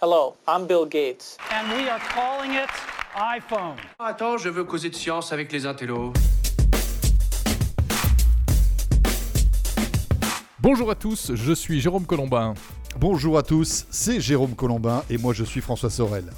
Hello, I'm Bill Gates. and we are calling it iPhone. Attends, je veux causer de science avec les intellos. Bonjour à tous, je suis Jérôme Colombin. Bonjour à tous, c'est Jérôme Colombin et moi je suis François Sorel.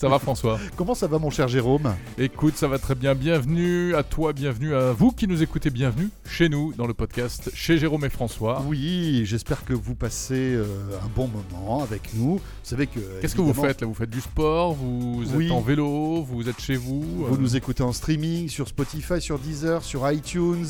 Ça va François? Comment ça va mon cher Jérôme? Écoute, ça va très bien. Bienvenue à toi, bienvenue à vous qui nous écoutez, bienvenue chez nous dans le podcast chez Jérôme et François. Oui, j'espère que vous passez euh, un bon moment avec nous. Vous savez que... Qu'est-ce que vous faites là? Vous faites du sport Vous êtes Oui. en vélo Vous êtes chez vous Vous Euh, nous écoutez en streaming, sur Spotify, sur Deezer, sur iTunes.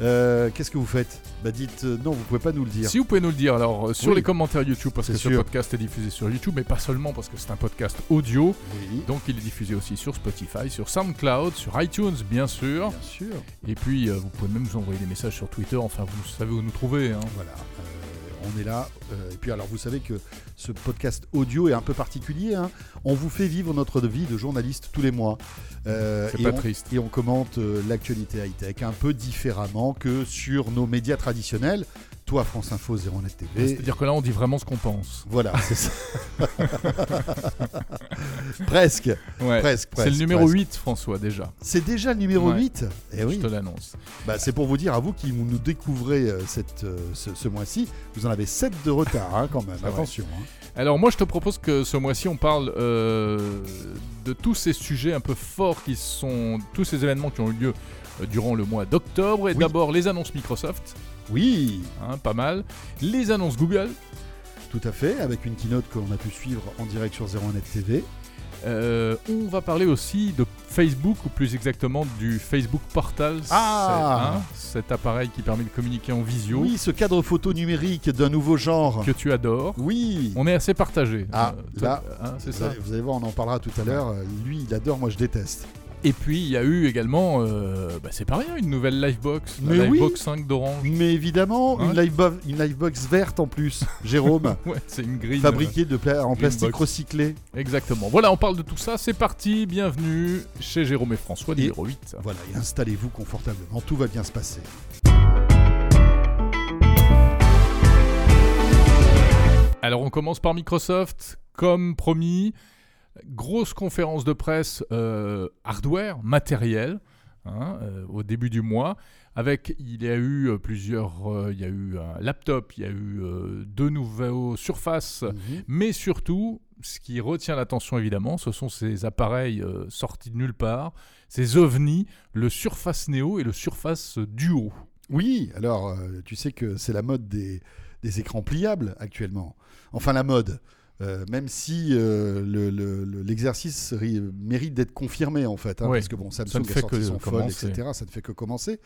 Euh, Qu'est-ce que vous faites Bah dites euh, non, vous pouvez pas nous le dire. Si vous pouvez nous le dire alors euh, sur Oui. les commentaires YouTube parce C'est que ce sûr. podcast est diffusé sur YouTube mais pas seulement parce que c'est un podcast audio Oui, donc il est diffusé aussi sur Spotify, sur SoundCloud, sur iTunes bien sûr bien sûr. et puis euh, vous pouvez même nous envoyer des messages sur Twitter enfin vous savez où nous trouver hein. Voilà, euh, on est là. euh, et puis alors vous savez que ce podcast audio est un peu particulier. hein. On vous fait vivre notre vie de journaliste tous les mois. Euh, et pas on- triste. Et on commente euh, l'actualité high-tech un peu différemment que sur nos médias traditionnels. Toi, France Info, 0net TV. C'est-à-dire que là on dit vraiment ce qu'on pense. Voilà, c'est ça. presque, Ouais. presque, C'est le numéro presque. 8 François déjà. C'est déjà le numéro Ouais. 8 Eh Je oui. te l'annonce. Bah, c'est pour vous dire à vous qui nous découvrez euh, cette, euh, ce, ce mois-ci, vous en avez 7 de retard hein, quand même. Attention. hein. Alors moi je te propose que ce mois-ci on parle euh, de tous ces sujets un peu forts qui sont tous ces événements qui ont eu lieu durant le mois d'octobre et Oui. d'abord les annonces Microsoft, Oui, hein, pas mal, les annonces Google, tout à fait, avec une keynote qu'on a pu suivre en direct sur 01net TV. Euh, on va parler aussi de Facebook ou plus exactement du Facebook Portal, Ah hein, cet appareil qui permet de communiquer en visio Oui, ce cadre photo numérique d'un nouveau genre. que tu adores. Oui. On est assez partagé. Ah, toi- là, hein, c'est Vous ça. allez, vous allez voir, on en parlera tout à l'heure. Euh, Lui, il adore, moi je déteste. Et puis il y a eu également, euh, bah, c'est pas rien, une nouvelle Livebox, la Mais oui. Livebox 5 d'Orange. Mais évidemment, Hein une, livebo- une livebox verte en plus, Jérôme, Ouais, c'est une grille. fabriquée de pla- en Green plastique box. recyclé. Exactement. Voilà, on parle de tout ça. C'est parti. Bienvenue chez Jérôme et François, Et- numéro 8. Voilà, et installez-vous confortablement, tout va bien se passer. Alors, on commence par Microsoft. Comme promis, grosse conférence de presse euh, hardware, matériel, hein, euh, au début du mois. Avec, il y a eu euh, plusieurs. euh, il y a eu un laptop, il y a eu deux nouveaux surfaces. Mhm. Mais surtout, ce qui retient l'attention évidemment, ce sont ces appareils sortis de nulle part, ces ovnis, le Surface Neo et le Surface Duo. Oui, alors tu sais que c'est la mode des, des écrans pliables actuellement. Enfin la mode. Euh, même si euh, le- le- le- l'exercice ri- mérite d'être confirmé en fait, hein, Ouais, parce que bon, Samsung ça ne a fait que son commencer. etc. Ça ne fait que commencer.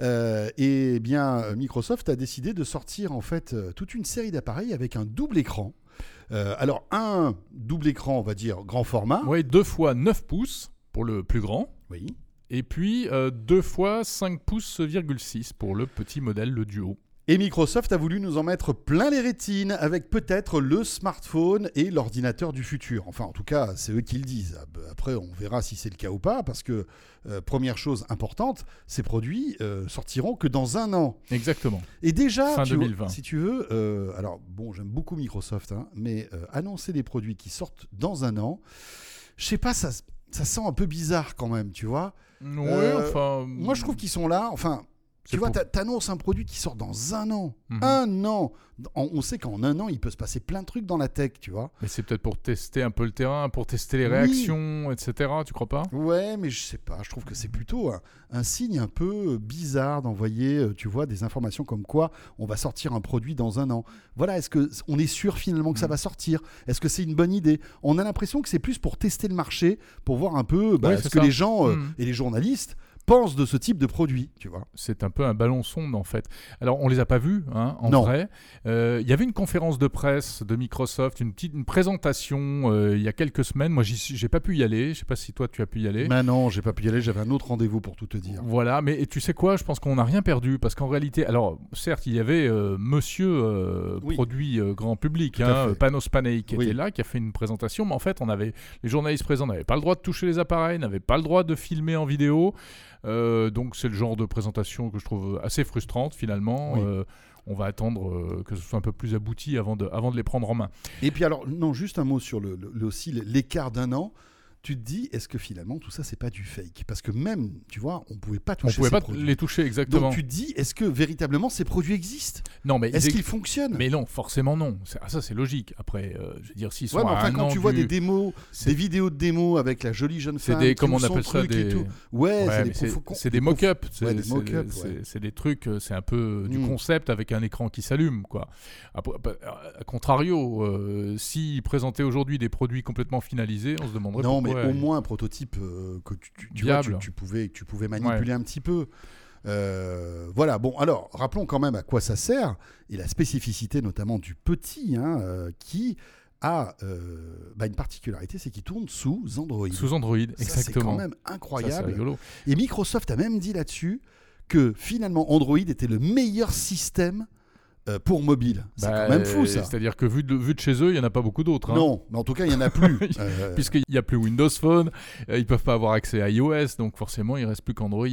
Euh, et bien, Microsoft a décidé de sortir en fait toute une série d'appareils avec un double écran. Alors un double écran, on va dire grand format. Oui, deux fois 9 pouces pour le plus grand, Oui. et puis deux fois 5 pouces,6 pour le petit modèle, le Duo. Et Microsoft a voulu nous en mettre plein les rétines avec peut-être le smartphone et l'ordinateur du futur. Enfin, en tout cas, c'est eux qui le disent. Après, on verra si c'est le cas ou pas, parce que, euh, première chose importante, ces produits euh, sortiront que dans un an. Exactement. Et déjà, Fin tu vois, 2020. si tu veux, euh, alors bon, j'aime beaucoup Microsoft, hein, mais annoncer des produits qui sortent dans un an, je sais pas, ça, ça sent un peu bizarre quand même, tu vois. Oui, enfin. Moi, je trouve qu'ils sont là, enfin... Tu vois, pour- t'a- t'annonces un produit qui sort dans un an. Mhm. Un an. On sait qu'en un an, il peut se passer plein de trucs dans la tech, tu vois. Mais c'est peut-être pour tester un peu le terrain, pour tester les Oui. réactions, etc. Tu crois pas? Ouais, mais je sais pas. Je trouve que c'est plutôt un, un signe un peu bizarre d'envoyer, euh, tu vois, des informations comme quoi on va sortir un produit dans un an. Voilà, est-ce que on est sûr finalement que ça Mhm. va sortir? Est-ce que c'est une bonne idée? On a l'impression que c'est plus pour tester le marché, pour voir un peu bah, Oui, ce que ça. les gens euh, Mhm. et les journalistes pensent de ce type de produit, tu vois. c'est un peu un ballon sonde en fait. Alors on les a pas vus hein, en Non. vrai. Euh, Il y avait une conférence de presse de Microsoft, une petite une présentation euh, il y a quelques semaines. Moi j'ai pas pu y aller. Je sais pas si toi tu as pu y aller. Mais non, j'ai pas pu y aller. J'avais un autre rendez-vous pour tout te dire. Voilà, mais et tu sais quoi? Je pense qu'on n'a rien perdu parce qu'en réalité, alors certes, il y avait euh, Monsieur Oui. produit grand public, hein. Panos Panay, qui Oui. était là, qui a fait une présentation, mais en fait, on avait les journalistes présents n'avaient pas le droit de toucher les appareils, n'avaient pas le droit de filmer en vidéo. Euh, donc c'est le genre de présentation que je trouve assez frustrante finalement. Oui. Euh, on va attendre euh, que ce soit un peu plus abouti avant de, avant de les prendre en main. Et puis alors, non, juste un mot sur le, le- le- aussi l'écart d'un an. Tu te dis, est-ce que finalement tout ça c'est pas du fake? Parce que même, tu vois, on pouvait pas On toucher pouvait ces pas produits. les toucher exactement. Donc tu te dis, est-ce que véritablement ces produits existent? Non, mais Est-ce ils- qu'ils fonctionnent? Mais non, forcément non. Ah, ça c'est logique. Après, euh, je veux dire, s'ils sont Ouais, mais enfin, quand an tu vois du- des démos, des vidéos de démos avec la jolie jeune femme, des, comment on appelle ça, truc et des, tout. Ouais, Ouais, c'est des des mock-ups, c'est des des trucs, euh, c'est un peu du Mm. concept avec un écran qui s'allume, quoi. Après, bah, contrario, euh, s'ils présentaient aujourd'hui des produits complètement finalisés, on se demanderait Non, mais au moins un prototype euh, que tu, tu- tu vois, tu, pouvais, tu pouvais manipuler un petit peu. Euh, voilà, bon, alors, rappelons quand même à quoi ça sert, et la spécificité notamment du petit, hein, euh, qui a euh, bah, une particularité, c'est qu'il tourne sous Android. Sous Android, Ça, C'est exactement. quand même incroyable. et Microsoft a même dit là-dessus que finalement Android était le meilleur système euh, pour mobile. C'est Bah, quand même fou ça. C'est-à-dire que vu de, vu de chez eux, il n'y en a pas beaucoup d'autres. hein. Non, mais en tout cas, il n'y en a plus. Euh, Puisqu'il n'y a plus Windows Phone, euh, ils peuvent pas avoir accès à iOS, donc forcément il reste plus qu'Android.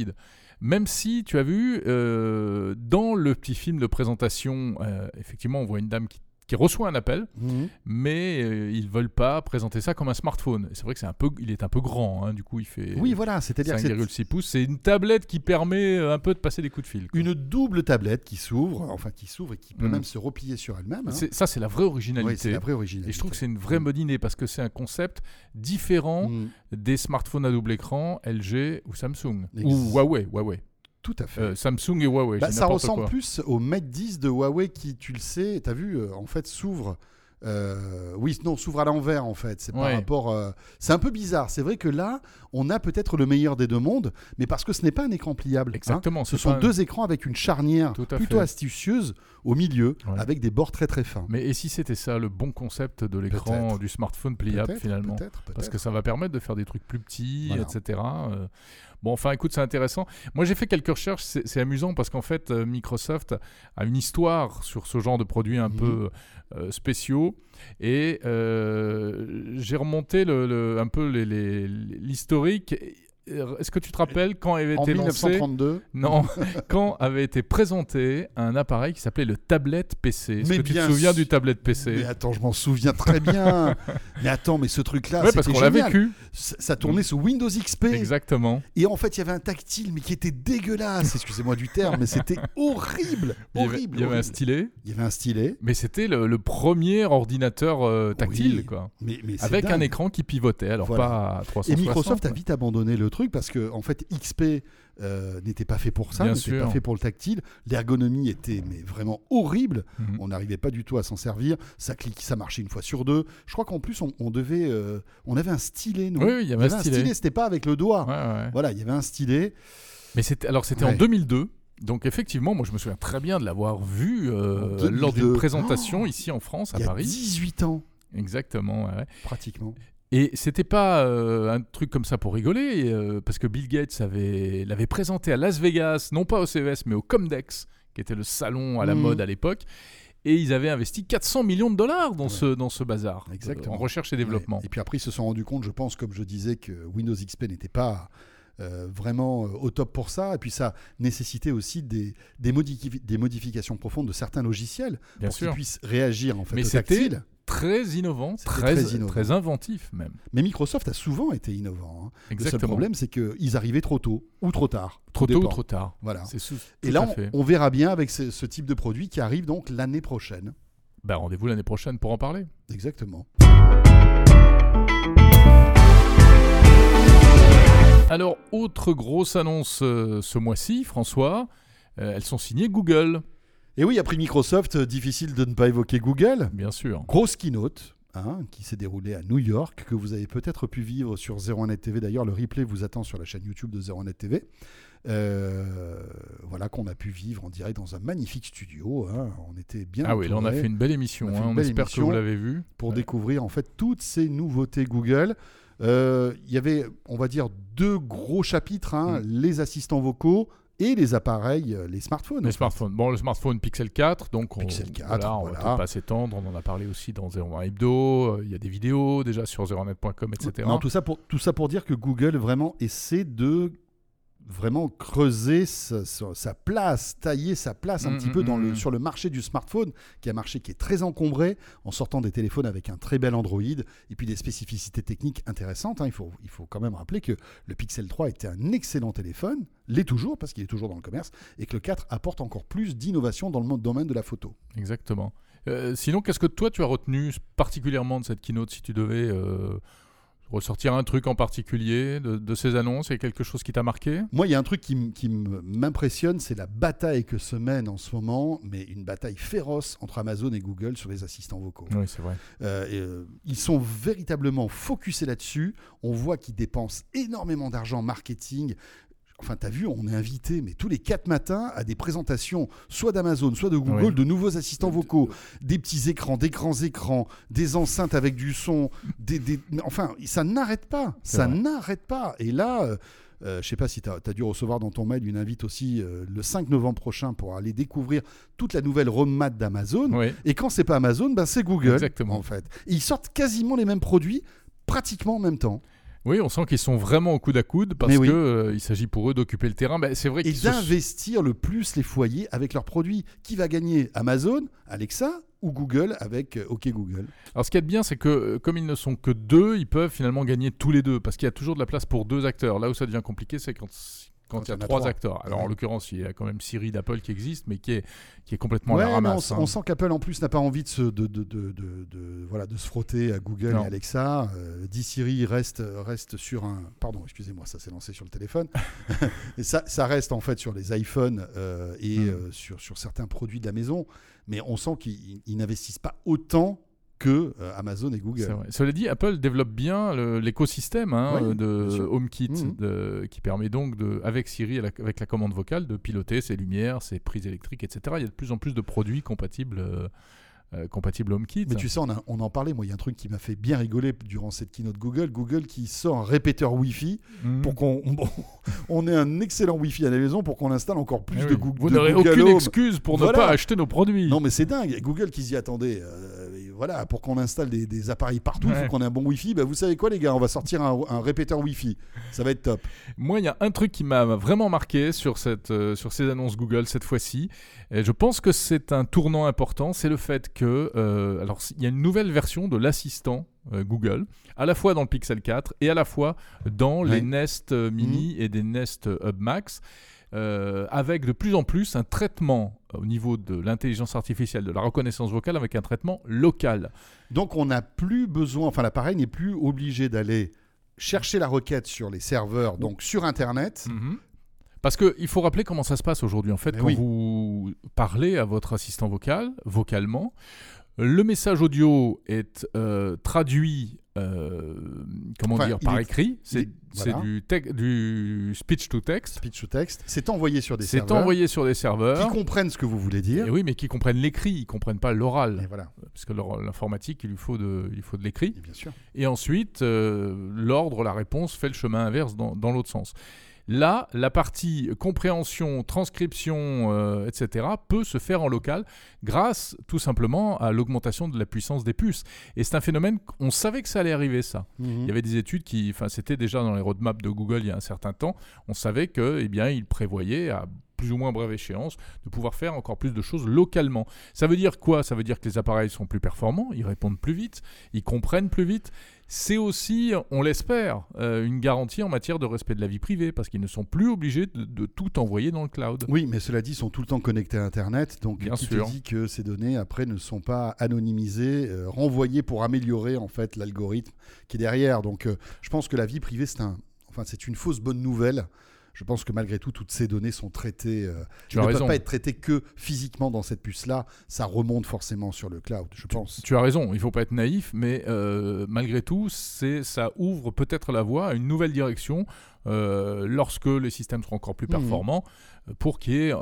Même si tu as vu euh, dans le petit film de présentation, effectivement on voit une dame qui, qui reçoit un appel, mhm. mais euh, ils veulent pas présenter ça comme un smartphone. C'est vrai que c'est un peu, il est un peu grand, hein, du coup il fait Oui, voilà, c'est-à-dire que c'est 5,6 pouces. C'est une tablette qui permet euh, un peu de passer des coups de fil. quoi. une double tablette qui s'ouvre, enfin qui s'ouvre et qui peut Mhm. même se replier sur elle-même. hein. Ça c'est la vraie Oui, originalité. c'est la vraie originalité. et je trouve que c'est une vraie Mm. bonne idée parce que c'est un concept différent Mhm. des smartphones à double écran LG ou Samsung Ex- ou Huawei, Huawei. Tout à fait. Euh, Samsung et Huawei. Bah, ça ressemble quoi. plus au Mate 10 de Huawei qui, tu le sais, tu as vu, euh, en fait, s'ouvre. euh, oui, non, s'ouvre à l'envers en fait. C'est par Ouais. rapport. euh, c'est un peu bizarre. C'est vrai que là, on a peut-être le meilleur des deux mondes, mais parce que ce n'est pas un écran pliable. hein. Exactement. Ce sont un- deux écrans avec une charnière plutôt fait. astucieuse au milieu, Ouais. avec des bords très très fins. Mais et si c'était ça le bon concept de l'écran du smartphone pliable finalement? peut-être, Parce peut-être. que ça va permettre de faire des trucs plus petits, Voilà. etc. Euh, Bon, enfin, écoute, c'est intéressant. Moi, j'ai fait quelques recherches. C'est amusant parce qu'en fait, euh, Microsoft a une histoire sur ce genre de produits un peu euh, spéciaux. Et euh, j'ai remonté le, le- un peu les- les- l'historique. Est-ce que tu te rappelles quand avait En été lancé 1932. Non, quand avait été présenté un appareil qui s'appelait le tablette PC. Est-ce Mais que tu te souviens du tablette PC Mais attends, je m'en souviens très bien. mais attends, mais ce truc-là, Ouais, parce qu'on l'a vécu. Ça, ça tournait sous Windows XP. Exactement. Et en fait, il y avait un tactile, mais qui était dégueulasse. Excusez-moi du terme, mais c'était horrible. Il y avait, Horrible. il y avait un stylet, Il y avait un stylet. mais c'était le, le premier ordinateur euh, tactile, Oui, quoi. Mais, mais Avec un dingue. écran qui pivotait, alors Voilà. pas à Et 360. Microsoft a vite abandonné le truc parce que en fait XP euh, n'était pas fait pour ça, n'était pas fait pour le tactile. L'ergonomie était mais vraiment horrible. Mhm. On n'arrivait pas du tout à s'en servir. Ça clique, ça marchait une fois sur deux. Je crois qu'en plus on, on devait, euh, on avait un stylet. Nous. Oui, il y avait un stylet. C'était pas avec le doigt. Ouais, ouais. Voilà, il y avait un stylet. Mais c'était alors c'était en Ouais. 2002. Donc effectivement, moi je me souviens très bien de l'avoir vu euh, En 2002. lors d'une présentation Oh ici en France, à Il y a Paris. 18 ans Exactement. ouais. pratiquement. Et c'était pas euh, un truc comme ça pour rigoler, euh, parce que Bill Gates avait l'avait présenté à Las Vegas, non pas au CES, mais au Comdex, qui était le salon à la Mhm. mode à l'époque. Et ils avaient investi 400 millions de dollars dans, Ouais. ce, dans ce bazar, euh, Exactement. en recherche et développement. Ouais. Et puis après, ils se sont rendus compte, je pense, comme je disais, que Windows XP n'était pas euh, vraiment euh, au top pour ça. Et puis ça nécessitait aussi des, des, modifi- des modifications profondes de certains logiciels Bien pour qu'ils puissent réagir en fait Mais c'était. Très innovant, très, très innovant. très inventif même. Mais Microsoft a souvent été innovant. hein. Le seul problème, c'est qu'ils arrivaient trop tôt ou trop tard. trop tôt ou trop tard. Voilà. C'est sous- Et là, on, verra bien avec ce, ce type de produit qui arrive donc l'année prochaine. Bah, rendez-vous l'année prochaine pour en parler. Exactement. Alors, autre grosse annonce euh, ce mois-ci, François, euh, elles sont signées Google, Et oui, après Microsoft, euh, difficile de ne pas évoquer Google. bien sûr. Grosse keynote hein, qui s'est déroulée à New York, que vous avez peut-être pu vivre sur 01net TV. D'ailleurs, le replay vous attend sur la chaîne YouTube de 01net TV. Euh, voilà qu'on a pu vivre en direct dans un magnifique studio. hein. On était bien Ah oui, là on a fait une belle émission. On hein. On belle espère que vous l'avez vu. pour Ouais. découvrir en fait toutes ces nouveautés Google. Euh, Il y avait, on va dire, deux gros chapitres hein, Mm. les assistants vocaux et les appareils, euh, les smartphones. Les smartphones. Bon, le smartphone Pixel 4, donc on, Pixel 4, voilà, on voilà. va pas s'étendre. On en a parlé aussi dans 01 Hebdo. euh, Il y a des vidéos déjà sur 01net.com, etc. Non, tout ça pour tout ça pour dire que Google vraiment essaie de vraiment creuser sa, place, tailler sa place un Mm, petit peu dans mm, le, mm. sur le marché du smartphone, qui est un marché qui est très encombré, en sortant des téléphones avec un très bel Android, et puis des spécificités techniques intéressantes. hein. Il, faut, il faut quand même rappeler que le Pixel 3 était un excellent téléphone, l'est toujours, parce qu'il est toujours dans le commerce, et que le 4 apporte encore plus d'innovation dans le domaine de la photo. Exactement. Euh, sinon, qu'est-ce que toi tu as retenu particulièrement de cette keynote si tu devais euh, ressortir un truc en particulier de, de ces annonces Il y a quelque chose qui t'a marqué? Moi, il y a un truc qui, m'impressionne, c'est la bataille que se mène en ce moment, mais une bataille féroce entre Amazon et Google sur les assistants vocaux. Oui, c'est vrai. Euh, et, euh, ils sont véritablement focusés là-dessus. On voit qu'ils dépensent énormément d'argent en marketing. Enfin, t'as vu, on est invité, mais tous les quatre matins, à des présentations, soit d'Amazon, soit de Google, Oui. de nouveaux assistants vocaux, des petits écrans, des grands écrans, des enceintes avec du son, des, enfin, ça n'arrête pas, ça n'arrête pas. Et là, euh, euh, je sais pas si tu as, dû recevoir dans ton mail une invite aussi euh, le 5 novembre prochain pour aller découvrir toute la nouvelle roadmap d'Amazon. Oui. Et quand c'est pas Amazon, ben c'est Google. Exactement. En fait. Et ils sortent quasiment les mêmes produits, pratiquement en même temps. Oui, on sent qu'ils sont vraiment au coude à coude parce oui. que euh, il s'agit pour eux d'occuper le terrain. Ben, c'est vrai Et se- d'investir le plus les foyers avec leurs produits. Qui va gagner? Amazon, Alexa ou Google avec euh, OK Google? Alors ce qui est bien, c'est que euh, comme ils ne sont que deux, ils peuvent finalement gagner tous les deux parce qu'il y a toujours de la place pour deux acteurs. Là où ça devient compliqué, c'est quand quand il y a trois acteurs. Alors Ouais. en l'occurrence, il y a quand même Siri d'Apple qui existe, mais qui est qui est complètement à Ouais, la mais ramasse. on, hein. on sent qu'Apple en plus n'a pas envie de se, de, de, de, voilà, de se frotter à Google Non. et Alexa. Euh, dit Siri reste, reste sur un. Pardon, excusez-moi, ça s'est lancé sur le téléphone. et ça, ça reste en fait sur les iPhones euh, et Mm. euh, sur, sur certains produits de la maison. Mais on sent qu'ils ils n'investissent pas autant que euh, Amazon et Google. Vrai. Cela dit, Apple développe bien l'écosystème hein, euh, de. HomeKit, Mhm. de- qui permet donc, de, avec Siri, la- avec la commande vocale, de piloter ses lumières, ses prises électriques, etc. Il y a de plus en plus de produits compatibles, euh, euh, HomeKit. Mais tu sais, on, a- on en parlait, moi, il y a un truc qui m'a fait bien rigoler durant cette keynote Google. Google qui sort un répéteur Wi-Fi Mhm. pour qu'on on, on ait un excellent Wi-Fi à la maison pour qu'on installe encore plus Eh de, oui. Goo- Vous de n'aurez Google aucune Home. excuse pour Voilà. ne pas acheter nos produits. Non, mais c'est dingue. Google qui dit attendez, euh, voilà, pour qu'on installe des, des appareils partout, il Ouais. faut qu'on ait un bon Wi-Fi. Bah, vous savez quoi, les gars On va sortir un, un répéteur Wi-Fi. Ça va être top. Moi, il y a un truc qui m'a vraiment marqué sur, cette, euh, sur ces annonces Google cette fois-ci. Et je pense que c'est un tournant important. C'est le fait que, euh, alors, il y a une nouvelle version de l'assistant euh, Google, à la fois dans le Pixel 4 et à la fois dans les. Nest Mini et des Nest Hub Max. euh, avec de plus en plus un traitement au niveau de l'intelligence artificielle, de la reconnaissance vocale, avec un traitement local. Donc, on n'a plus besoin, enfin, l'appareil n'est plus obligé d'aller chercher la requête sur les serveurs, donc sur Internet. Mhm. Parce qu'il faut rappeler comment ça se passe aujourd'hui. En fait, Mais quand oui. vous parlez à votre assistant vocal, vocalement, le message audio est euh, traduit, euh, comment Enfin, dire, par est- écrit. C'est c'est voilà. du, speech to text. Speech to text. C'est envoyé sur des C'est serveurs envoyé sur des serveurs. qui comprennent ce que vous voulez dire. Et oui, mais qui comprennent l'écrit, ils comprennent pas l'oral. voilà, Parce que l'informatique, il lui faut de, il faut de l'écrit. Et bien sûr. Et ensuite, euh, l'ordre, la réponse fait le chemin inverse dans, dans l'autre sens. Là, la partie compréhension, transcription, euh, etc., peut se faire en local grâce tout simplement à l'augmentation de la puissance des puces. Et c'est un phénomène, on savait que ça allait arriver, ça. Mhm. Il y avait des études qui, enfin, c'était déjà dans les roadmaps de Google il y a un certain temps. On savait que, eh bien, ils prévoyaient à plus ou moins brève échéance de pouvoir faire encore plus de choses localement. Ça veut dire quoi? Ça veut dire que les appareils sont plus performants, ils répondent plus vite, ils comprennent plus vite. C'est aussi, on l'espère, euh, une garantie en matière de respect de la vie privée parce qu'ils ne sont plus obligés de, de tout envoyer dans le cloud. Oui, mais cela dit, ils sont tout le temps connectés à Internet, donc Bien qui sûr. te dit que ces données après ne sont pas anonymisées, euh, renvoyées pour améliorer en fait l'algorithme qui est derrière. Donc, euh, je pense que la vie privée, c'est un, enfin, c'est une fausse bonne nouvelle. Je pense que malgré tout, toutes ces données sont traitées. euh, Tu as ne raison. peuvent pas être traitées que physiquement dans cette puce-là. Ça remonte forcément sur le cloud, je pense. Tu as raison, il faut pas être naïf, mais euh, malgré tout, c'est, ça ouvre peut-être la voie à une nouvelle direction euh, lorsque les systèmes seront encore plus Mhm. performants pour qu'il y ait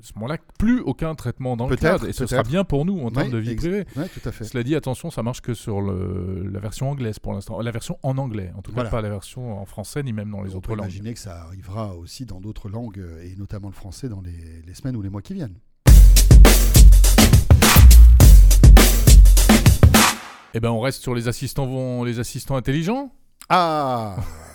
ce moment-là plus aucun traitement dans le Peut-être, cloud. Et ce sera bien pour nous en termes de vie privée. Ouais, tout à fait. Cela dit, attention, ça marche que sur le, la version anglaise pour l'instant. La version en anglais, en tout cas pas la version en français ni même dans les On autres peut langues. imaginer que ça arrivera aussi dans d'autres langues, euh, et notamment le français, dans les, les semaines ou les mois qui viennent. Eh ben, on reste sur les assistants, vont, les assistants intelligents. Ah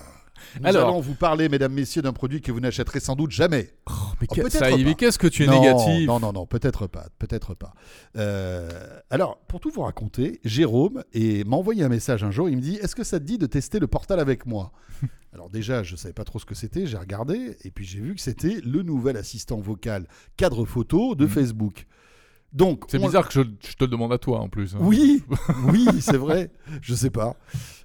Nous Alors- allons vous parler, mesdames, messieurs, d'un produit que vous n'achèterez sans doute jamais. Oh, mais Oh, ça y mais qu'est-ce que tu es non, négatif Non, non, non, peut-être pas, peut-être pas. Euh, alors, pour tout vous raconter, Jérôme m'a envoyé un message un jour. Il me dit Est-ce que ça te dit de tester le portal avec moi Alors déjà, je savais pas trop ce que c'était. J'ai regardé et puis j'ai vu que c'était le nouvel assistant vocal cadre photo de Mhm. Facebook. Donc, C'est on- bizarre que je, je te le demande à toi en plus. hein. Oui, oui, c'est vrai. Je sais pas.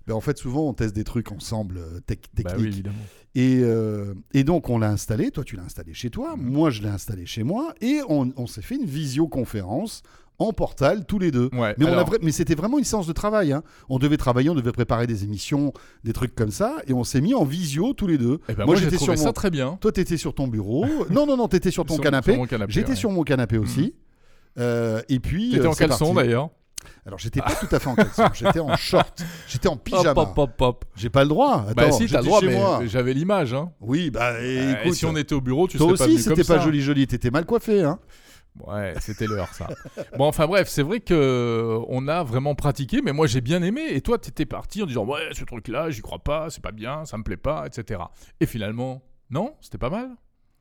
Mais en fait, souvent, on teste des trucs ensemble, euh, tec- Bah techniques. oui, évidemment. Et, euh, et donc, on l'a installé. Toi, tu l'as installé chez toi. Moi, je l'ai installé chez moi. Et on, on s'est fait une visioconférence en portal tous les deux. Ouais, Mais, on a alors- vra- mais c'était vraiment une séance de travail. hein. On devait travailler, on devait préparer des émissions, des trucs comme ça. Et on s'est mis en visio tous les deux. Eh ben, moi, moi, j'ai j'étais trouvé sur ça mon... très bien. Toi, t'étais sur ton bureau. non, non, non, t'étais sur ton Sur- canapé. sur mon canapé, J'étais ouais. sur mon canapé aussi. Euh, et puis. T'étais euh, en c'est caleçon parti. d'ailleurs. Alors, j'étais pas tout à fait en caleçon. j'étais en short. J'étais en pyjama. Hop, hop, hop. J'ai pas le droit. Attends, Bah si, t'as le droit, chez mais moi. j'avais l'image. Hein. Oui, bah Euh, écoute. et si on était au bureau, tu Toi serais pas aussi, c'était pas joli joli, t'étais mal coiffé, hein Ouais, c'était l'heure ça. bon, enfin bref, c'est vrai que euh, on a vraiment pratiqué, mais moi j'ai bien aimé. Et toi, t'étais parti en disant ouais, ce truc-là, j'y crois pas, c'est pas bien, ça me plaît pas, etc. Et finalement, non, c'était pas mal.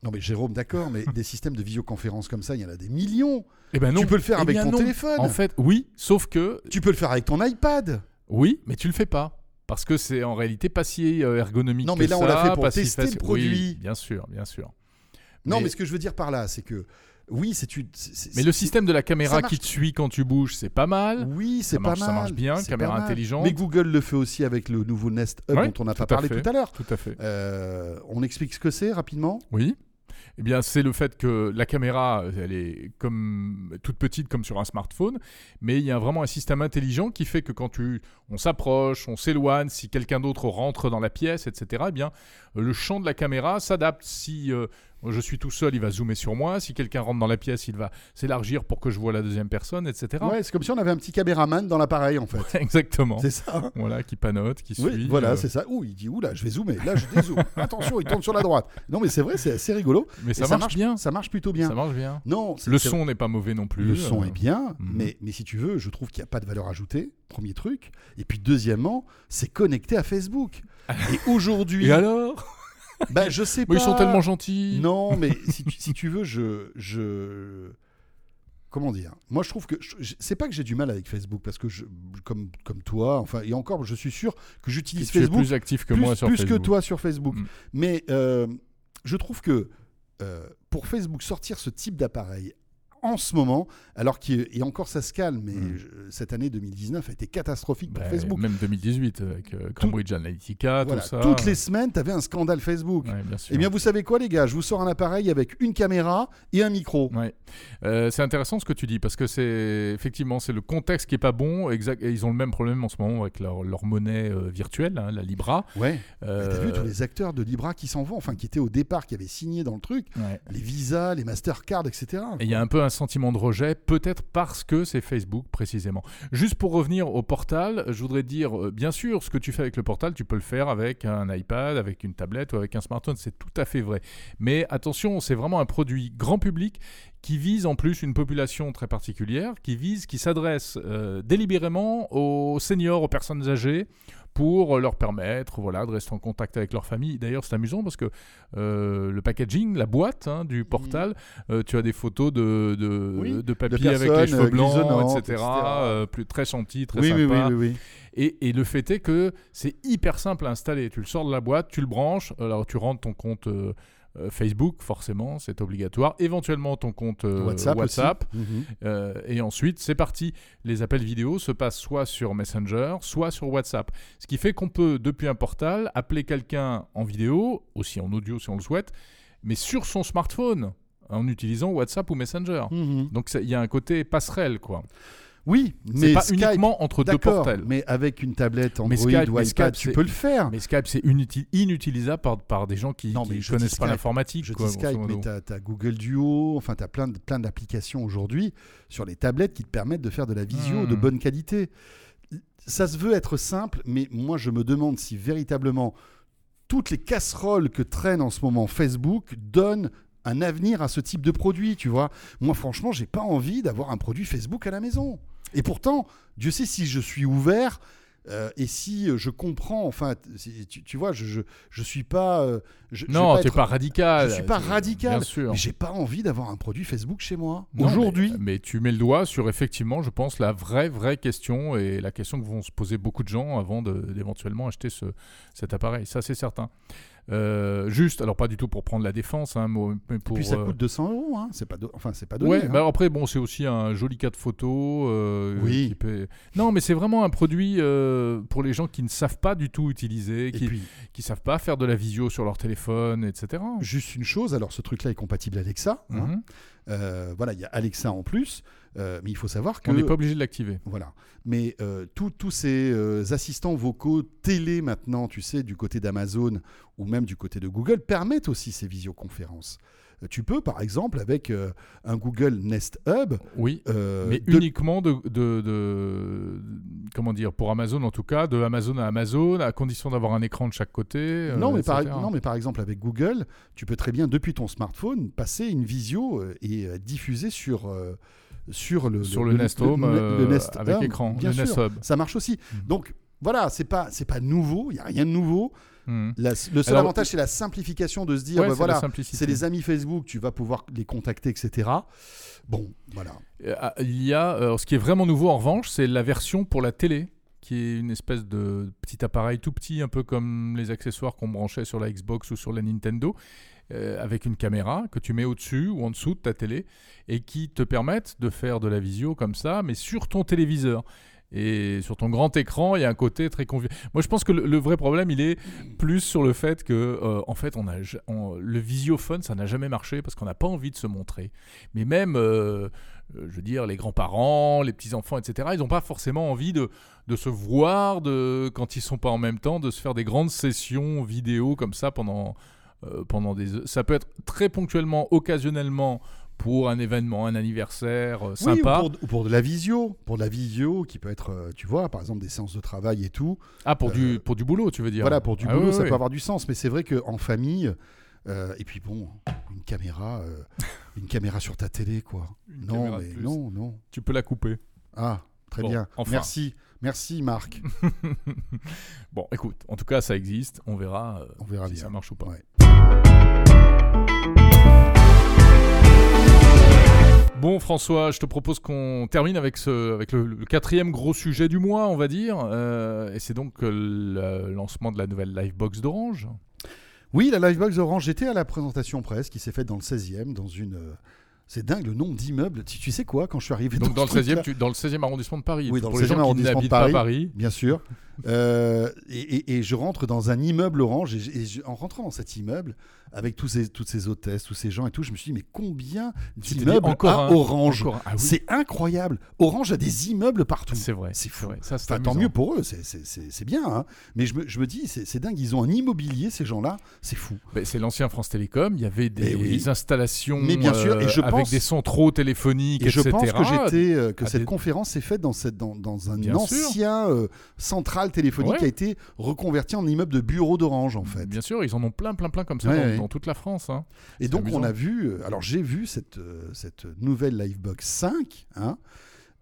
Non mais Jérôme, d'accord, mais des systèmes de visioconférence comme ça, il y en a des millions. Eh ben non. Tu peux le faire Eh avec ton non. téléphone. En fait, oui, sauf que Tu peux le faire avec ton iPad. oui, mais tu le fais pas. Parce que c'est en réalité pas si euh, ergonomique Non, mais que là, on l'a fait pour si tester le produit. Oui, bien sûr, bien sûr. Non, Mais- mais... ce que je veux dire par là, c'est que oui, c'est une. Mais le système de la caméra qui te suit quand tu bouges, c'est pas mal. Oui, c'est pas marche- ça mal. marche bien, caméra mal. intelligente. Mais Google le fait aussi avec le nouveau Nest Hub Ouais, dont on n'a pas parlé fait. tout à l'heure. Tout à fait. Euh, on explique ce que c'est rapidement. Oui. Eh bien, c'est le fait que la caméra, elle est comme toute petite comme sur un smartphone, mais il y a vraiment un système intelligent qui fait que quand tu, on s'approche, on s'éloigne, si quelqu'un d'autre rentre dans la pièce, etc. Eh bien, le champ de la caméra s'adapte. Si euh, je suis tout seul, il va zoomer sur moi. Si quelqu'un rentre dans la pièce, il va s'élargir pour que je vois la deuxième personne, etc. Ouais, c'est comme si on avait un petit caméraman dans l'appareil en fait. Exactement. C'est ça. Voilà, qui panote, qui Oui, suit. voilà, euh, c'est ça. Ouh, il dit, ouh là, je vais zoomer. Là, je dézoome. Attention, il tourne sur la droite. Non, mais c'est vrai, c'est assez rigolo. mais ça, marche, bien. Ça marche plutôt bien. Ça marche bien. Non, Le son n'est pas mauvais non plus. Le son euh, est bien, mhm. mais, mais si tu veux, je trouve qu'il n'y a pas de valeur ajoutée, premier truc. Et puis deuxièmement, c'est connecté à Facebook. Et aujourd'hui, Et alors? bah, je sais pas. Ils sont tellement gentils. Non, mais si tu, si tu veux, je, je. Comment dire? Moi, je trouve que. C'est pas que j'ai du mal avec Facebook, parce que, je, comme, comme toi, enfin, et encore, je suis sûr que j'utilise tu es Facebook plus actif que plus, moi sur plus Facebook. que toi sur Facebook. Mm. Mais euh, je trouve que euh, pour Facebook sortir ce type d'appareil en ce moment, alors qu'il et encore ça se calme, mais Mm. je- cette année 2019 a été catastrophique pour Bah, Facebook. Même 2018 avec euh, Cambridge Analytica, Voilà, tout ça. toutes les semaines, tu avais un scandale Facebook. Ouais, bien sûr. Eh bien, vous savez quoi, les gars? Je vous sors un appareil avec une caméra et un micro. Ouais. Euh, c'est intéressant ce que tu dis parce que c'est effectivement c'est le contexte qui est pas bon. Exact. Et ils ont le même problème en ce moment avec leur, leur monnaie euh, virtuelle, hein, la Libra. Ouais. T'as vu tous les acteurs de Libra qui s'en vont, enfin qui étaient au départ, qui avaient signé dans le truc, ouais. les visas, les Mastercard, etc. Et il y a un peu un sentiment de rejet, peut-être parce que c'est Facebook précisément. Juste pour revenir au portal, je voudrais dire, euh, bien sûr, ce que tu fais avec le portal, tu peux le faire avec un iPad, avec une tablette ou avec un smartphone, c'est tout à fait vrai. Mais attention, c'est vraiment un produit grand public qui vise en plus une population très particulière, qui vise, qui s'adresse euh, délibérément aux seniors, aux personnes âgées, pour leur permettre voilà, de rester en contact avec leur famille. D'ailleurs, c'est amusant parce que euh, le packaging, la boîte hein, du portal, euh, tu as des photos de, de, Oui, de papy de avec les cheveux blancs, etc. etc. euh, plus, très gentil, très oui, sympa. oui. Et, et le fait est que c'est hyper simple à installer. Tu le sors de la boîte, tu le branches, alors tu rentres ton compte Facebook, forcément, c'est obligatoire. Éventuellement ton compte euh, WhatsApp. Mhm. Euh, et ensuite, c'est parti. Les appels vidéo se passent soit sur Messenger, soit sur WhatsApp. Ce qui fait qu'on peut, depuis un portal, appeler quelqu'un en vidéo, aussi en audio si on le souhaite, mais sur son smartphone, en utilisant WhatsApp ou Messenger. Mhm. Donc il y a un côté passerelle, quoi. Oui, mais pas Skype, uniquement entre deux portals. mais avec une tablette Android Skype- ou iPad, Skype, tu peux le faire. Mais Skype, c'est inuti- inutilisable par, par des gens qui ne connaissent pas l'informatique. Je quoi, dis Skype, mais tu as, Google Duo, enfin tu as plein, de- plein d'applications aujourd'hui sur les tablettes qui te permettent de faire de la visio Hmm. de bonne qualité. Ça se veut être simple, mais moi je me demande si véritablement toutes les casseroles que traîne en ce moment Facebook donnent un avenir à ce type de produit, tu vois. Moi franchement, j'ai pas envie d'avoir un produit Facebook à la maison. Et pourtant, Dieu sait si je suis ouvert Euh, et si je comprends, enfin, tu, tu vois, je, je, je suis pas. euh, je, Non, t'es être- pas radical. Je suis pas Tu- radical. Bien sûr. Mais j'ai pas envie d'avoir un produit Facebook chez moi. Aujourd'hui. Mais, mais tu mets le doigt sur effectivement, je pense, la vraie, vraie question et la question que vont se poser beaucoup de gens avant d'éventuellement acheter ce, cet appareil. Ça, c'est certain. Euh, juste, alors pas du tout pour prendre la défense, hein, mais Et puis ça euh, coûte 200 euros, hein. c'est pas, do- enfin c'est pas donné. Ouais, hein. bah après, bon, c'est aussi un joli cas de photo. euh, Oui. Non, mais c'est vraiment un produit euh, pour les gens qui ne savent pas du tout utiliser, qui puis ne savent pas faire de la visio sur leur téléphone, etc. juste une chose, alors ce truc-là est compatible Alexa. Euh, voilà, il y a Alexa en plus, euh, mais il faut savoir que On n'est pas obligé de l'activer. Voilà. Mais euh, tous- ces euh, assistants vocaux télé maintenant, tu sais, du côté d'Amazon ou même du côté de Google, permettent aussi ces visioconférences. Tu peux, par exemple, avec un Google Nest Hub, Oui. Mais de- uniquement de, de, de- comment dire pour Amazon en tout cas de Amazon à Amazon à condition d'avoir un écran de chaque côté. non, mais par, etc. non, mais par exemple, avec Google, tu peux très bien, depuis ton smartphone, passer une visio et diffuser sur, sur le, sur le, Nest Home le- euh, Nest avec écran, Bien le sûr, Nest Hub. ça marche aussi. Mhm. Donc, voilà, c'est pas, c'est pas nouveau, il n'y a rien de nouveau. La- le seul Alors, avantage, c'est la simplification de se dire, Ouais, bah, voilà, c'est les amis Facebook, tu vas pouvoir les contacter, etc. Bon, voilà. Euh, ah, Il y a, euh, ce qui est vraiment nouveau en revanche, c'est la version pour la télé, qui est une espèce de petit appareil tout petit, un peu comme les accessoires qu'on branchait sur la Xbox ou sur la Nintendo, euh, avec une caméra que tu mets au-dessus ou en dessous de ta télé, et qui te permettent de faire de la visio comme ça, mais sur ton téléviseur. Et sur ton grand écran, il y a un côté très convivial. Moi, je pense que le, vrai problème, il est plus sur le fait que, euh, en fait, on a, le visiophone, ça n'a jamais marché parce qu'on n'a pas envie de se montrer. Mais même, euh, je veux dire, les grands-parents, les petits-enfants, etc., ils n'ont pas forcément envie de, de se voir de, quand ils sont pas en même temps, de se faire des grandes sessions vidéo comme ça pendant, euh, pendant des... Ça peut être très ponctuellement, occasionnellement, pour un événement, un anniversaire euh, Oui, sympa. ou pour, ou pour de la visio. Pour de la visio qui peut être, euh, tu vois, par exemple, des séances de travail et tout. Ah, pour, Euh, du, pour du boulot, tu veux dire Voilà, pour du Ah boulot, oui, ça oui. peut avoir du sens. Mais c'est vrai qu'en famille, euh, et puis bon, une caméra, euh, une caméra sur ta télé, quoi. Une non, mais plus. non, non. Tu peux la couper. Ah, très Bon, bien. enfin. Merci. Merci, Marc. bon, écoute, en tout cas, ça existe. On verra, euh, On verra si bien. ça marche ou pas. Ouais. Bon, François, je te propose qu'on termine avec, ce, avec le, le quatrième gros sujet du mois, on va dire. Euh, et c'est donc euh, le lancement de la nouvelle Livebox d'Orange. Oui, la Livebox Orange, j'étais à la présentation presse qui s'est faite dans le 16e, dans une. euh, C'est dingue le nombre d'immeubles. Tu, tu sais quoi, quand je suis arrivé Donc dans le, ce truc-là- 16e, tu- dans le 16e arrondissement de Paris. Oui, dans pour le les 16e gens qui arrondissement de pas Paris. Bien sûr. Euh, et, et- et je rentre dans un immeuble orange. Et, en rentrant dans cet immeuble, avec tous ces, toutes ces hôtesses, tous ces gens et tout, je me suis dit, mais combien d'immeubles encore à un, Orange encore un. Ah oui, C'est incroyable. Orange a des immeubles partout. c'est vrai. c'est fou. vrai. Ça, Enfin, tant mieux pour eux, c'est- bien. hein. Mais je me, je me dis, c'est dingue, ils ont un immobilier, ces gens-là, c'est fou. Ben, c'est l'ancien France Télécom. Il y avait des oui. installations Mais bien sûr, et je avec pense- des centraux téléphoniques, Et je etc. pense que j'étais, euh, que à cette des- conférence s'est faite dans, cette, dans, dans un Bien ancien euh, centrale téléphonique Ouais. qui a été reconverti en immeuble de bureau d'Orange, en fait. Bien sûr, ils en ont plein, plein, plein comme ça Ouais, dans, toute la France. hein. Et donc amusant. on a vu, alors j'ai vu cette, euh, cette nouvelle Livebox 5, hein,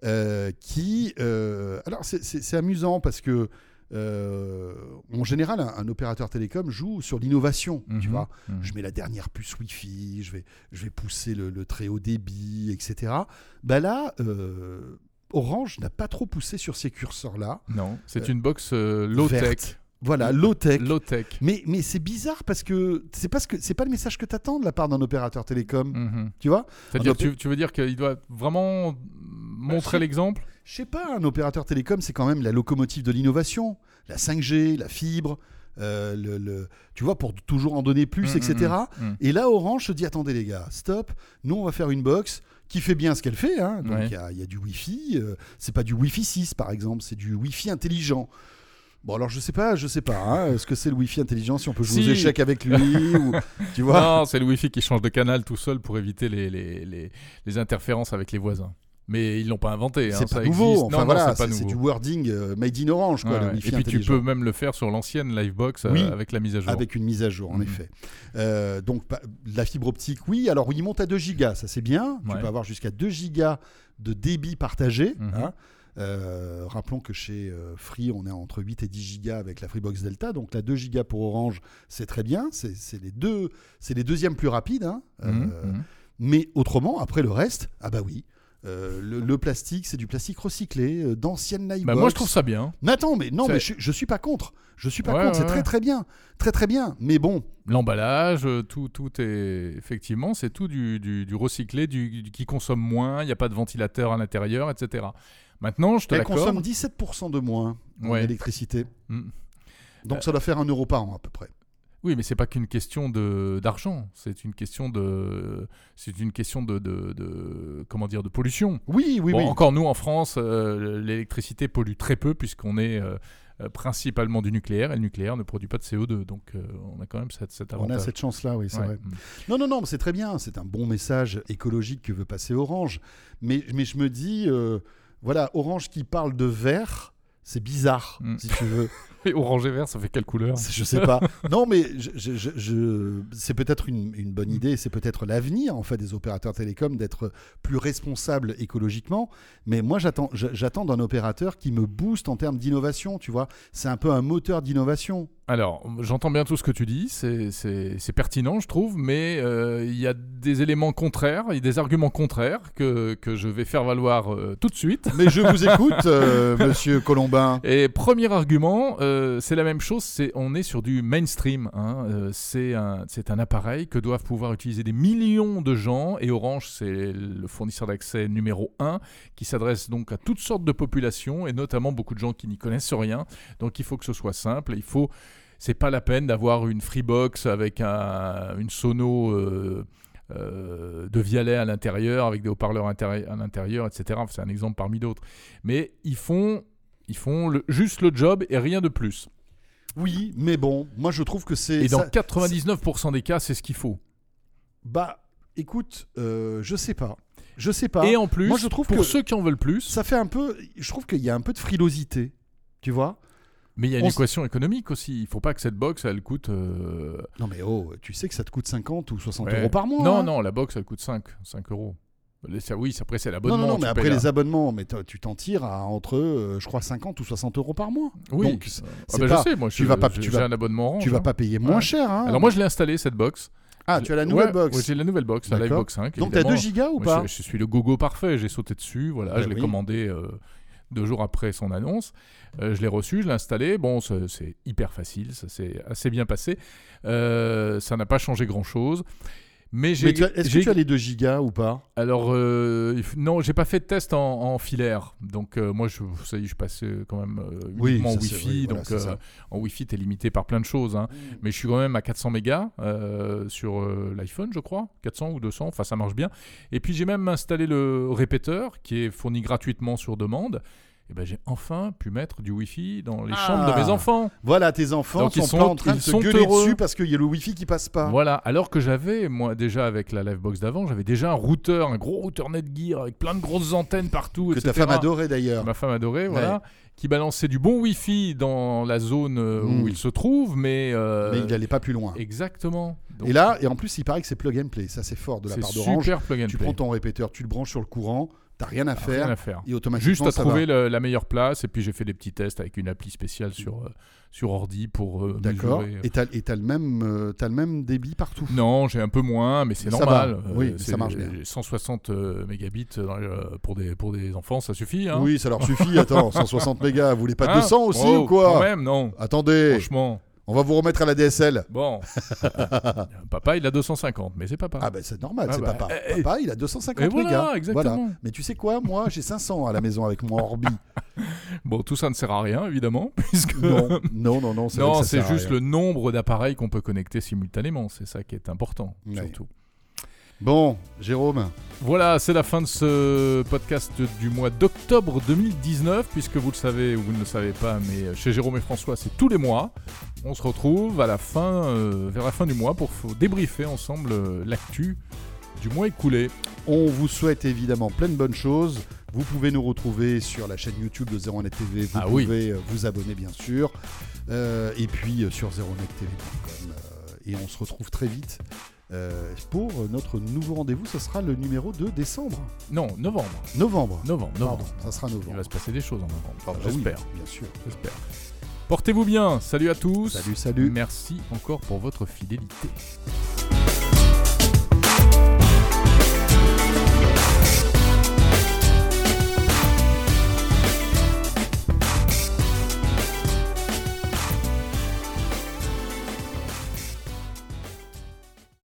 euh, qui, euh, alors c'est- amusant parce que euh, en général un, un opérateur télécom joue sur l'innovation, tu Mhm, vois. mhm. Je mets la dernière puce Wi-Fi, je vais, je vais pousser le, le très haut débit, etc. Bah là, euh, Orange n'a pas trop poussé sur ces curseurs-là. Non, c'est Euh, une box low-tech. Voilà, low-tech. Low-tech. Mais, mais c'est bizarre parce que c'est pas, ce que- c'est pas le message que tu attends de la part d'un opérateur télécom, Mhm. tu vois? C'est-à-dire, opé- tu, tu veux dire qu'il doit vraiment montrer c'est- l'exemple? Je sais pas, un opérateur télécom, c'est quand même la locomotive de l'innovation. La 5G, la fibre, euh, le, le- tu vois, pour toujours en donner plus, Mm, etc. mm. Et là, Orange se dit attendez les gars, stop, nous on va faire une box qui fait bien ce qu'elle fait. hein. Donc il Ouais. y, y a du Wi-Fi, euh, c'est pas du Wi-Fi 6 par exemple, c'est du Wi-Fi intelligent. Bon alors je sais pas, je sais pas, hein, est-ce que c'est le Wi-Fi intelligent si on peut jouer Si. aux échecs avec lui ou tu vois? Non, c'est le Wi-Fi qui change de canal tout seul pour éviter les, les, les, les interférences avec les voisins. Mais ils l'ont pas inventé. hein, C'est pas nouveau, enfin Non, voilà, c'est du wording euh, made in Orange, quoi, ouais. Et puis tu peux même le faire sur l'ancienne Livebox euh, Oui. avec la mise à jour. Avec une mise à jour, en Mhm. effet. Euh, donc, pa- la fibre optique, oui. Alors, il monte à 2 gigas, ça c'est bien. Tu peux avoir jusqu'à 2 gigas de débit partagé. Mhm. hein. Euh, rappelons que chez euh, Free, on est entre 8 et 10 gigas avec la Freebox Delta. Donc la 2 gigas pour Orange, c'est très bien. C'est les, deux, c'est les deuxièmes plus rapides. hein. Euh, Mhm, mhm. Mais autrement, après le reste, ah bah oui. Euh, le, le plastique, c'est du plastique recyclé, euh, d'anciennes Livebox. Bah, moi, je trouve ça bien. Mais attends, mais non, mais je, je suis pas contre. Je suis pas Ouais, contre. ouais, c'est très ouais. très bien, très très bien. Mais bon, L'emballage, euh, tout, tout est effectivement, c'est tout du, du- du recyclé, du, du- qui consomme moins. Il n'y a pas de ventilateur à l'intérieur, etc. Maintenant, je te elle consomme 17% de moins Ouais. électricité. Mm. Donc ça doit faire un euro par an à peu près. Oui, mais c'est pas qu'une question de d'argent. C'est une question de, c'est une question de, de, de- comment dire, de pollution. Oui, oui, Bon, oui. Encore nous en France, euh, l'électricité pollue très peu puisqu'on est euh, euh, principalement du nucléaire et le nucléaire ne produit pas de CO2. Donc euh, on a quand même cette, cet On a cette chance-là, oui, c'est Ouais. vrai. Mm. Non, non, non, c'est très bien. C'est un bon message écologique que veut passer Orange. Mais, mais je me dis, euh, voilà, Orange qui parle de vert, c'est bizarre, Mm. si tu veux. Et orange et vert, ça fait quelle couleur Je sais pas. non, mais je, je- je- je- c'est peut-être une, une bonne idée, c'est peut-être l'avenir en fait des opérateurs télécoms d'être plus responsables écologiquement. Mais moi, j'attends, j'attends d'un opérateur qui me booste en termes d'innovation. Tu vois, c'est un peu un moteur d'innovation. Alors, j'entends bien tout ce que tu dis, c'est- pertinent, je trouve, mais euh, il y a des éléments contraires, il y a des arguments contraires que, que je vais faire valoir euh, tout de suite. Mais je vous écoute, euh, Monsieur Colombin. Et premier argument, euh, c'est la même chose, on est sur du mainstream. hein, euh, c'est un, appareil que doivent pouvoir utiliser des millions de gens, et Orange, c'est le fournisseur d'accès numéro un, qui s'adresse donc à toutes sortes de populations, et notamment beaucoup de gens qui n'y connaissent rien. Donc il faut que ce soit simple, il faut... C'est pas la peine d'avoir une Freebox avec un, une sono euh, de Vialet à l'intérieur, avec des haut-parleurs à l'intérieur, etc. C'est un exemple parmi d'autres. Mais ils font, ils font le- juste le job et rien de plus. Oui, mais bon, moi je trouve que c'est. Et dans ça- 99% des cas, c'est ce qu'il faut. Bah, écoute, euh, je sais pas. Je sais pas. Et en plus, moi, je trouve pour que- ceux qui en veulent plus, Ça fait un peu. Je trouve qu'il y a un peu de frilosité. Tu vois mais il y a une équation économique aussi. Il faut pas que cette box, elle coûte. euh, Non, mais oh, tu sais que ça te coûte 50 ou 60 ouais. euros par mois. Non, hein. non, la box, elle coûte 5, 5 euros. Ça- oui, après, c'est l'abonnement. non, non, mais après la- les abonnements, mais tu t'en tires à entre, euh, je crois, 50 ou 60 euros par mois. Oui, Donc, Ah bah, pas- je sais, moi, tu je- vas pas- tu vas- un abonnement orange. tu vas hein. pas payer moins Ouais. cher. Hein. Alors moi, je l'ai installé cette box. ah, tu as la nouvelle Ouais, box. ouais, j'ai la nouvelle box, la. Livebox 5. Donc, tu as 2 évidemment. gigas ou pas je, je suis le gogo parfait, j'ai sauté dessus, voilà, Bah je l'ai oui. commandé euh, deux jours après son annonce. Euh, je l'ai reçu, je l'ai installé. Bon, c'est c'est hyper facile, ça s'est assez bien passé. Euh, ça n'a pas changé grand-chose. Mais j'ai... Mais tu as- est-ce que j'ai- tu as les 2 gigas ou pas? Alors, euh, il f- non, j'ai pas fait de test en, en filaire. Donc, euh, moi, je, ça y est, je passais quand même euh, Oui, uniquement en ça, c'est- Wi-Fi. oui, voilà, donc, c'est euh, ça. en Wi-Fi, tu es limité par plein de choses. hein. Mais je suis quand même à 400 mégas euh, sur euh, l'iPhone, je crois. 400 ou 200, enfin, ça marche bien. Et puis, j'ai même installé le répéteur qui est fourni gratuitement sur demande. Et ben, j'ai enfin pu mettre du Wi-Fi dans les Ah. chambres de mes enfants. Voilà, tes enfants Donc, ils sont, pas en train de ils se gueuler heureux. dessus parce qu'il y a le Wi-Fi qui passe pas. Voilà, alors que j'avais, moi, déjà avec la Livebox d'avant, j'avais déjà un routeur, un gros routeur Netgear avec plein de grosses antennes partout. que ta femme adorait d'ailleurs. Ma femme adorée, voilà. Qui balançait du bon Wi-Fi dans la zone euh, où il se trouve, mais. euh, Mais il n'allait pas plus loin. Exactement. Donc, Et là, et en plus, il paraît que c'est plug and play. Ça, c'est fort de la part d'Orange. super plug and Tu play. prends ton répéteur, tu le branches sur le courant, t'as rien à faire, Rien à faire. et automatiquement Juste à ça trouver va. la meilleure place, et puis j'ai fait des petits tests avec une appli spéciale sur, euh, sur ordi pour euh, D'accord. Et t'as le même, euh, le même débit partout? Non, j'ai un peu moins, mais c'est normal. Oui, ça marche bien. j'ai 160 euh, mégabits pour, des, pour des enfants, ça suffit. Hein. Oui, ça leur suffit. Attends, 160 mégas, vous voulez pas Hein 200 aussi Oh, ou quoi? Quand même, non. Attendez, Franchement. On va vous remettre à la DSL. Bon. papa, il a 250, mais c'est papa. Ah ben c'est normal, Ah c'est bah, papa. eh, Papa, il a 250 Et voilà, mégas. exactement. Mais tu sais quoi, moi j'ai 500 à la maison avec mon Orbi. Bon, tout ça ne sert à rien, évidemment, puisque. non, non, non, non, Non, c'est juste le nombre d'appareils qu'on peut connecter simultanément. C'est ça qui est important, Ouais. surtout. Bon, Jérôme, Voilà, c'est la fin de ce podcast du mois d'octobre 2019, puisque vous le savez ou vous ne le savez pas, mais chez Jérôme et François, c'est tous les mois. On se retrouve à la fin, euh, vers la fin du mois pour débriefer ensemble euh, l'actu du mois écoulé. on vous souhaite évidemment plein de bonnes choses. Vous pouvez nous retrouver sur la chaîne YouTube de 01net TV. Vous Ah pouvez euh, vous abonner bien sûr. Euh, et puis sur 01nettv.com. Euh, et on se retrouve très vite euh, pour notre nouveau rendez-vous. Ce sera le numéro de décembre. Non, novembre. Novembre. Novembre, Pardon, novembre. ça sera Il novembre. va se passer des choses en novembre. Ah, bah oui, J'espère. bien sûr. J'espère. Portez-vous bien. Salut à tous. Salut, salut. Merci encore pour votre fidélité.